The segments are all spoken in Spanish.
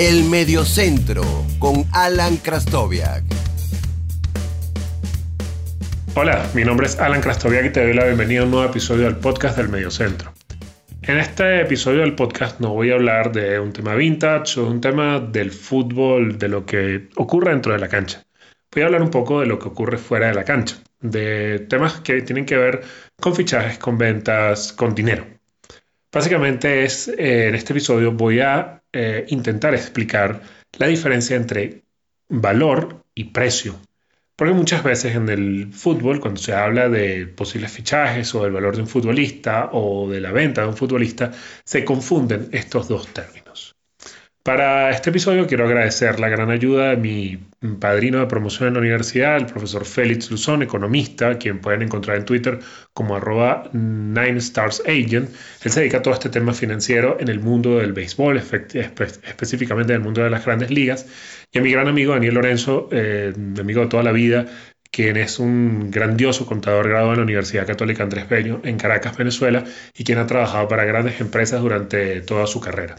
El Mediocentro con Alan Krastoviak. Hola, mi nombre es Alan Krastoviak y te doy la bienvenida a un nuevo episodio del podcast del Mediocentro. En este episodio del podcast no voy a hablar de un tema vintage o de un tema del fútbol, de lo que ocurre dentro de la cancha. Voy a hablar un poco de lo que ocurre fuera de la cancha, de temas que tienen que ver con fichajes, con ventas, con dinero. Básicamente es, eh, en este episodio voy a eh, intentar explicar la diferencia entre valor y precio. Porque muchas veces en el fútbol, cuando se habla de posibles fichajes o del valor de un futbolista o de la venta de un futbolista, se confunden estos dos términos. Para este episodio quiero agradecer la gran ayuda de mi padrino de promoción en la universidad, el profesor Félix Luzón, economista, quien pueden encontrar en Twitter como arroba Nine Stars Agent. Él se dedica a todo este tema financiero en el mundo del béisbol, específicamente en el mundo de las grandes ligas. Y a mi gran amigo Daniel Lorenzo, eh, amigo de toda la vida, quien es un grandioso contador graduado en la Universidad Católica Andrés Peño en Caracas, Venezuela, y quien ha trabajado para grandes empresas durante toda su carrera.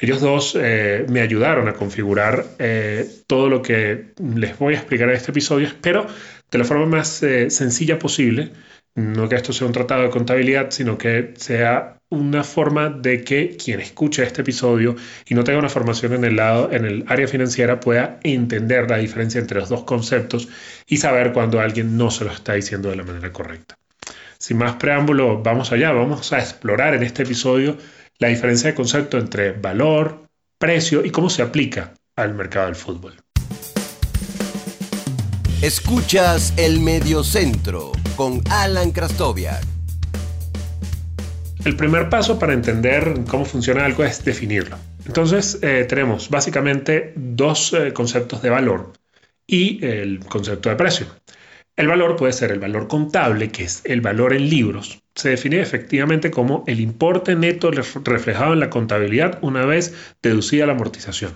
Ellos dos eh, me ayudaron a configurar eh, todo lo que les voy a explicar en este episodio, pero de la forma más eh, sencilla posible. No que esto sea un tratado de contabilidad, sino que sea una forma de que quien escuche este episodio y no tenga una formación en el lado, en el área financiera, pueda entender la diferencia entre los dos conceptos y saber cuando alguien no se lo está diciendo de la manera correcta. Sin más preámbulo, vamos allá, vamos a explorar en este episodio la diferencia de concepto entre valor, precio y cómo se aplica al mercado del fútbol. Escuchas el Mediocentro con Alan Krastoviak. El primer paso para entender cómo funciona algo es definirlo. Entonces eh, tenemos básicamente dos eh, conceptos de valor y el concepto de precio. El valor puede ser el valor contable, que es el valor en libros. Se define efectivamente como el importe neto reflejado en la contabilidad una vez deducida la amortización.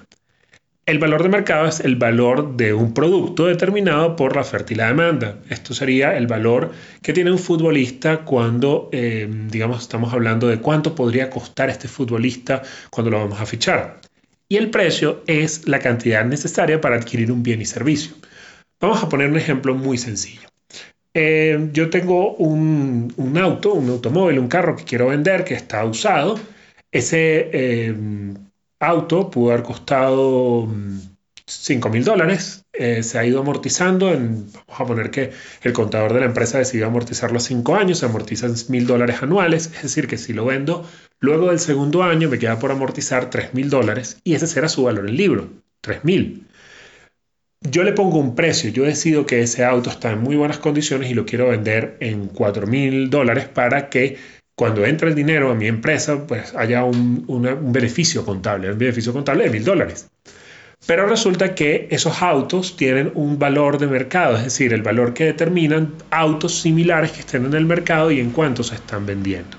El valor de mercado es el valor de un producto determinado por la oferta y la demanda. Esto sería el valor que tiene un futbolista cuando, eh, digamos, estamos hablando de cuánto podría costar este futbolista cuando lo vamos a fichar. Y el precio es la cantidad necesaria para adquirir un bien y servicio. Vamos a poner un ejemplo muy sencillo. Eh, yo tengo un, auto, un automóvil, un carro que quiero vender que está usado. Ese eh, auto pudo haber costado 5 mm, mil dólares. Eh, se ha ido amortizando. En, vamos a poner que el contador de la empresa decidió amortizarlo a 5 años. Se amortizan mil dólares anuales. Es decir, que si lo vendo luego del segundo año, me queda por amortizar 3 mil dólares. Y ese será su valor en libro, 3 mil yo le pongo un precio, yo decido que ese auto está en muy buenas condiciones y lo quiero vender en 4 mil dólares para que cuando entre el dinero a mi empresa, pues haya un, beneficio contable, un beneficio contable de mil dólares. Pero resulta que esos autos tienen un valor de mercado, es decir, el valor que determinan autos similares que estén en el mercado y en cuánto se están vendiendo.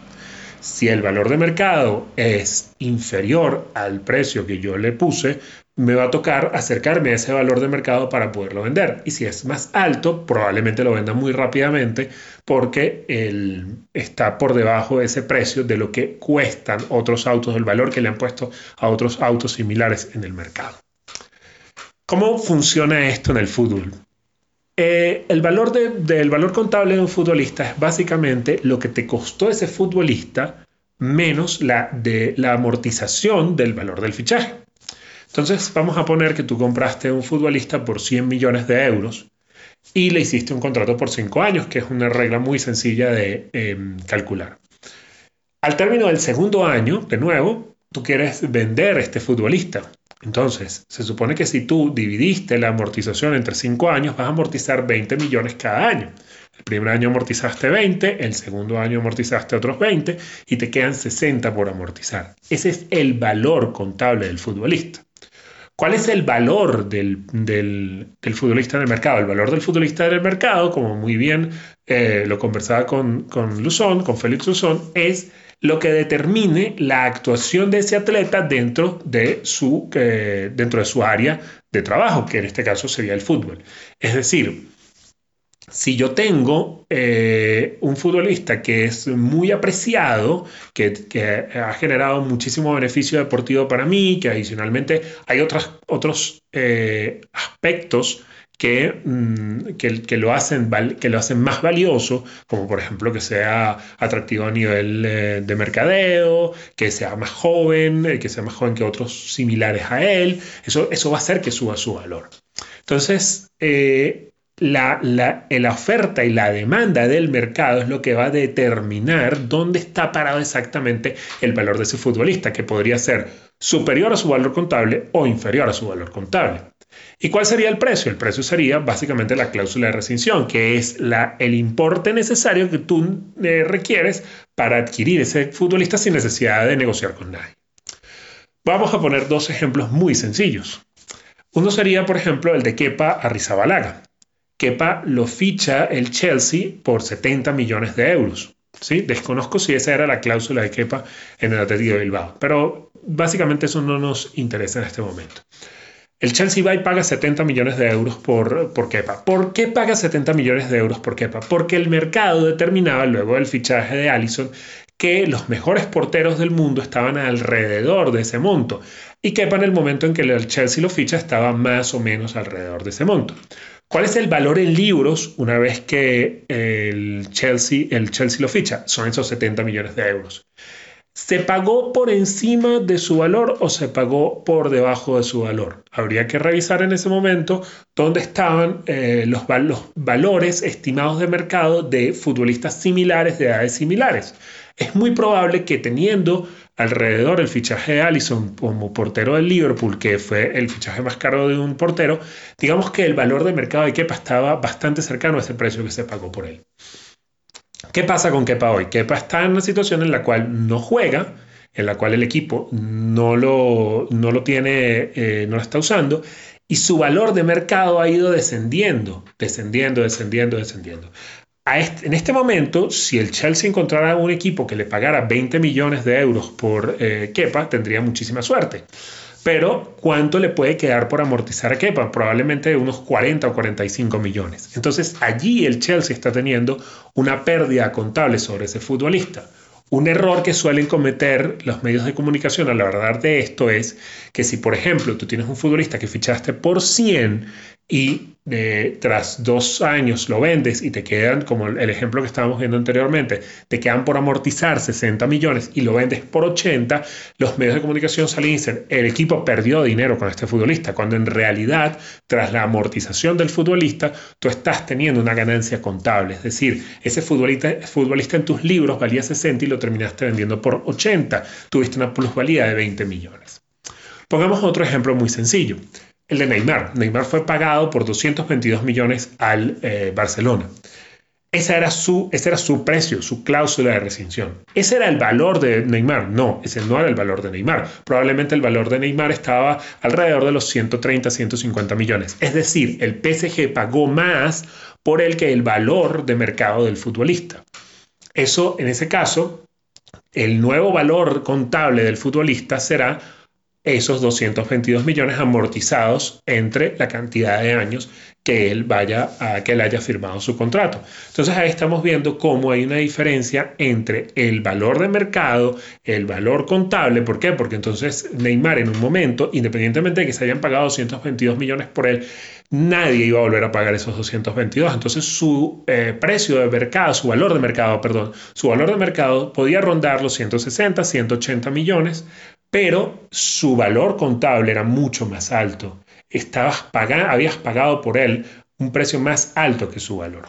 Si el valor de mercado es inferior al precio que yo le puse, me va a tocar acercarme a ese valor de mercado para poderlo vender. Y si es más alto, probablemente lo venda muy rápidamente porque está por debajo de ese precio de lo que cuestan otros autos, el valor que le han puesto a otros autos similares en el mercado. ¿Cómo funciona esto en el fútbol? Eh, el valor del valor contable de un futbolista es básicamente lo que te costó ese futbolista menos la, de, la amortización del valor del fichaje. Entonces vamos a poner que tú compraste un futbolista por 100 millones de euros y le hiciste un contrato por 5 años, que es una regla muy sencilla de em, calcular. Al término del segundo año, de nuevo, tú quieres vender este futbolista. Entonces, se supone que si tú dividiste la amortización entre 5 años, vas a amortizar 20 millones cada año. El primer año amortizaste 20, el segundo año amortizaste otros 20 y te quedan 60 por amortizar. Ese es el valor contable del futbolista. ¿Cuál es el valor del, futbolista en el mercado? El valor del futbolista en el mercado, como muy bien eh, lo conversaba con, con Luzón, con Félix Luzón, es lo que determine la actuación de ese atleta dentro de su, dentro de su área de trabajo, que en este caso sería el fútbol. Es decir, si yo tengo eh, un futbolista que es muy apreciado, que, ha generado muchísimo beneficio deportivo para mí, que adicionalmente hay otros, otros eh, aspectos mm, que, que, lo hacen, que lo hacen más valioso, como por ejemplo que sea atractivo a nivel eh, de mercadeo, que sea más joven, que sea más joven que otros similares a él, eso, eso va a hacer que suba su valor. Entonces, la, oferta y la demanda del mercado es lo que va a determinar dónde está parado exactamente el valor de ese futbolista, que podría ser superior a su valor contable o inferior a su valor contable. ¿Y cuál sería el precio? El precio sería básicamente la cláusula de rescisión, que es el importe necesario que tú eh, requieres para adquirir ese futbolista sin necesidad de negociar con nadie. Vamos a poner dos ejemplos muy sencillos. Uno sería, por ejemplo, el de Kepa Arrizabalaga. Kepa lo ficha el Chelsea por 70 millones de euros. ¿sí? Desconozco si esa era la cláusula de Kepa en el Atlético de Bilbao, pero básicamente eso no nos interesa en este momento. El Chelsea va y paga 70 millones de euros por, por Kepa. ¿Por qué paga 70 millones de euros por Kepa? Porque el mercado determinaba luego del fichaje de Allison que los mejores porteros del mundo estaban alrededor de ese monto y Kepa en el momento en que el Chelsea lo ficha estaba más o menos alrededor de ese monto. ¿Cuál es el valor en libros una vez que el Chelsea, el Chelsea lo ficha? Son esos 70 millones de euros. ¿Se pagó por encima de su valor o se pagó por debajo de su valor? Habría que revisar en ese momento dónde estaban eh, los, los valores estimados de mercado de futbolistas similares, de edades similares. Es muy probable que teniendo alrededor el fichaje de Allison como portero del Liverpool, que fue el fichaje más caro de un portero, digamos que el valor de mercado de Kepa estaba bastante cercano a ese precio que se pagó por él. ¿Qué pasa con Kepa hoy? Kepa está en una situación en la cual no juega, en la cual el equipo no lo, no lo tiene, eh, no lo está usando, y su valor de mercado ha ido descendiendo, descendiendo, descendiendo, descendiendo en este momento, si el Chelsea encontrara un equipo que le pagara 20 millones de euros por eh, Kepa, tendría muchísima suerte. Pero, ¿cuánto le puede quedar por amortizar a Kepa? Probablemente unos 40 o 45 millones. Entonces, allí el Chelsea está teniendo una pérdida contable sobre ese futbolista. Un error que suelen cometer los medios de comunicación a la verdad de esto es que si, por ejemplo, tú tienes un futbolista que fichaste por 100 y eh, tras dos años lo vendes y te quedan, como el ejemplo que estábamos viendo anteriormente, te quedan por amortizar 60 millones y lo vendes por 80, los medios de comunicación salen y dicen, el equipo perdió dinero con este futbolista, cuando en realidad, tras la amortización del futbolista, tú estás teniendo una ganancia contable. Es decir, ese futbolista, futbolista en tus libros valía 60 y lo terminaste vendiendo por 80. Tuviste una plusvalía de 20 millones. Pongamos otro ejemplo muy sencillo el de Neymar. Neymar fue pagado por 222 millones al eh, Barcelona. Ese era, su, ese era su precio, su cláusula de rescisión. ¿Ese era el valor de Neymar? No, ese no era el valor de Neymar. Probablemente el valor de Neymar estaba alrededor de los 130, 150 millones. Es decir, el PSG pagó más por él que el valor de mercado del futbolista. Eso, en ese caso, el nuevo valor contable del futbolista será esos 222 millones amortizados entre la cantidad de años que él vaya que él haya firmado su contrato. Entonces ahí estamos viendo cómo hay una diferencia entre el valor de mercado, el valor contable, ¿por qué? Porque entonces Neymar en un momento, independientemente de que se hayan pagado 222 millones por él, nadie iba a volver a pagar esos 222. Entonces su eh, precio de mercado, su valor de mercado, perdón, su valor de mercado podía rondar los 160, 180 millones, pero su valor contable era mucho más alto. Estabas habías pagado por él un precio más alto que su valor.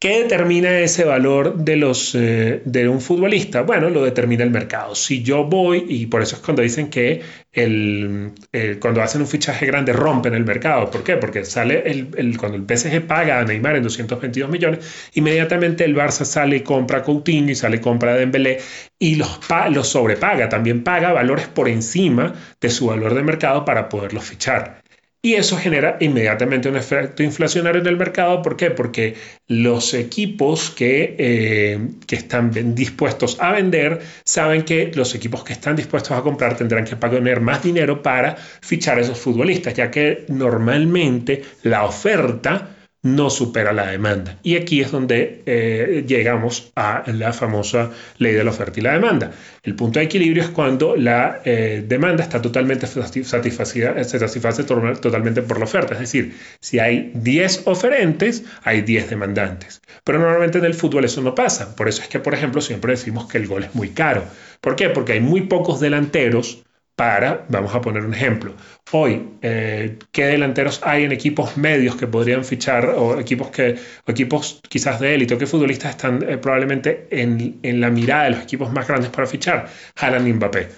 ¿Qué determina ese valor de, los, eh, de un futbolista? Bueno, lo determina el mercado. Si yo voy, y por eso es cuando dicen que el, cuando hacen un fichaje grande rompen el mercado. ¿Por qué? Porque sale el, cuando el PSG paga a Neymar en 222 millones, inmediatamente el Barça sale y compra Coutinho y sale y compra Dembélé y los, los sobrepaga. También paga valores por encima de su valor de mercado para poderlos fichar. Y eso genera inmediatamente un efecto inflacionario en el mercado. ¿Por qué? Porque los equipos que, eh, que, están dispuestos a vender saben que los equipos que están dispuestos a comprar tendrán que pagar más dinero para fichar a esos futbolistas, ya que normalmente la oferta no supera la demanda. Y aquí es donde eh, llegamos a la famosa ley de la oferta y la demanda. El punto de equilibrio es cuando la eh, demanda está totalmente satisfacida, se satisface totalmente por la oferta. Es decir, si hay 10 oferentes, hay 10 demandantes. Pero normalmente en el fútbol eso no pasa. Por eso es que, por ejemplo, siempre decimos que el gol es muy caro. ¿Por qué? Porque hay muy pocos delanteros para, vamos a poner un ejemplo, hoy, eh, ¿qué delanteros hay en equipos medios que podrían fichar o equipos, que, equipos quizás de élite o qué futbolistas están eh, probablemente en, en, la mirada de los equipos más grandes para fichar? Haaland y Mbappé.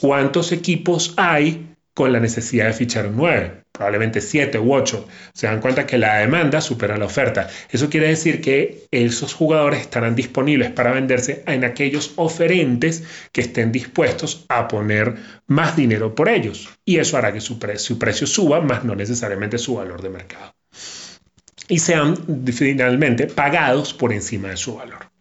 ¿Cuántos equipos hay con la necesidad de fichar un 9, probablemente 7 u 8. Se dan cuenta que la demanda supera la oferta. Eso quiere decir que esos jugadores estarán disponibles para venderse en aquellos oferentes que estén dispuestos a poner más dinero por ellos. Y eso hará que su, su precio suba, más no necesariamente su valor de mercado. Y sean finalmente pagados por encima de su valor.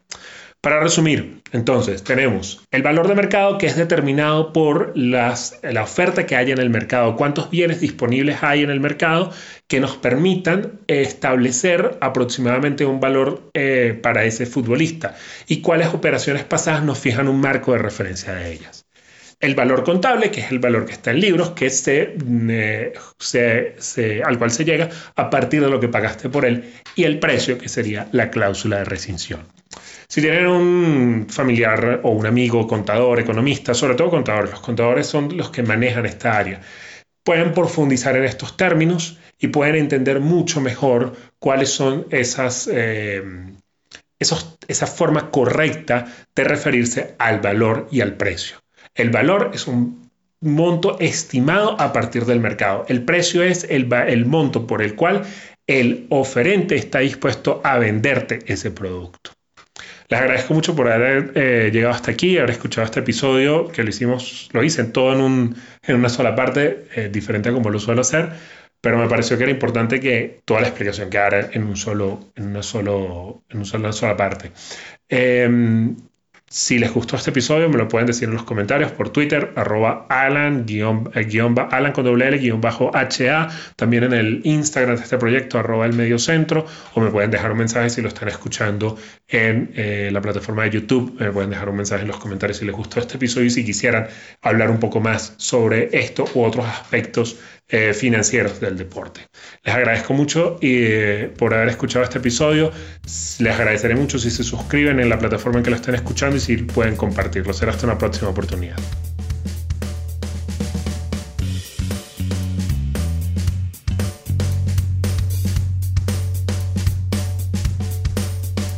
Para resumir, entonces tenemos el valor de mercado que es determinado por la oferta que hay en el mercado, cuántos bienes disponibles hay en el mercado que nos permitan establecer aproximadamente un valor eh, para ese futbolista y cuáles operaciones pasadas nos fijan un marco de referencia de ellas. El valor contable, que es el valor que está en libros, que se, eh, se, al cual se llega a partir de lo que pagaste por él, y el precio, que sería la cláusula de rescisión. Si tienen un familiar o un amigo contador, economista, sobre todo contadores, los contadores son los que manejan esta área, pueden profundizar en estos términos y pueden entender mucho mejor cuáles son esas, eh, esa forma correcta de referirse al valor y al precio. El valor es un monto estimado a partir del mercado. El precio es el, el monto por el cual el oferente está dispuesto a venderte ese producto. Les agradezco mucho por haber eh, llegado hasta aquí, haber escuchado este episodio, que lo hicimos, lo hice todo en, un, en una sola parte, eh, diferente a como lo suelo hacer, pero me pareció que era importante que toda la explicación quedara en un solo, en una solo, en una sola parte. Em, si les gustó este episodio, me lo pueden decir en los comentarios por Twitter, arroba Alan, guion, eh, con doble L, guion bajo HA, también en el Instagram de este proyecto, arroba el medio centro, o me pueden dejar un mensaje si lo están escuchando en eh, la plataforma de YouTube, me pueden dejar un mensaje en los comentarios si les gustó este episodio y si quisieran hablar un poco más sobre esto u otros aspectos eh, financieros del deporte. Les agradezco mucho por haber escuchado este episodio. Les agradeceré mucho si se suscriben en la plataforma en que lo estén escuchando pueden compartirlo. Será hasta una próxima oportunidad.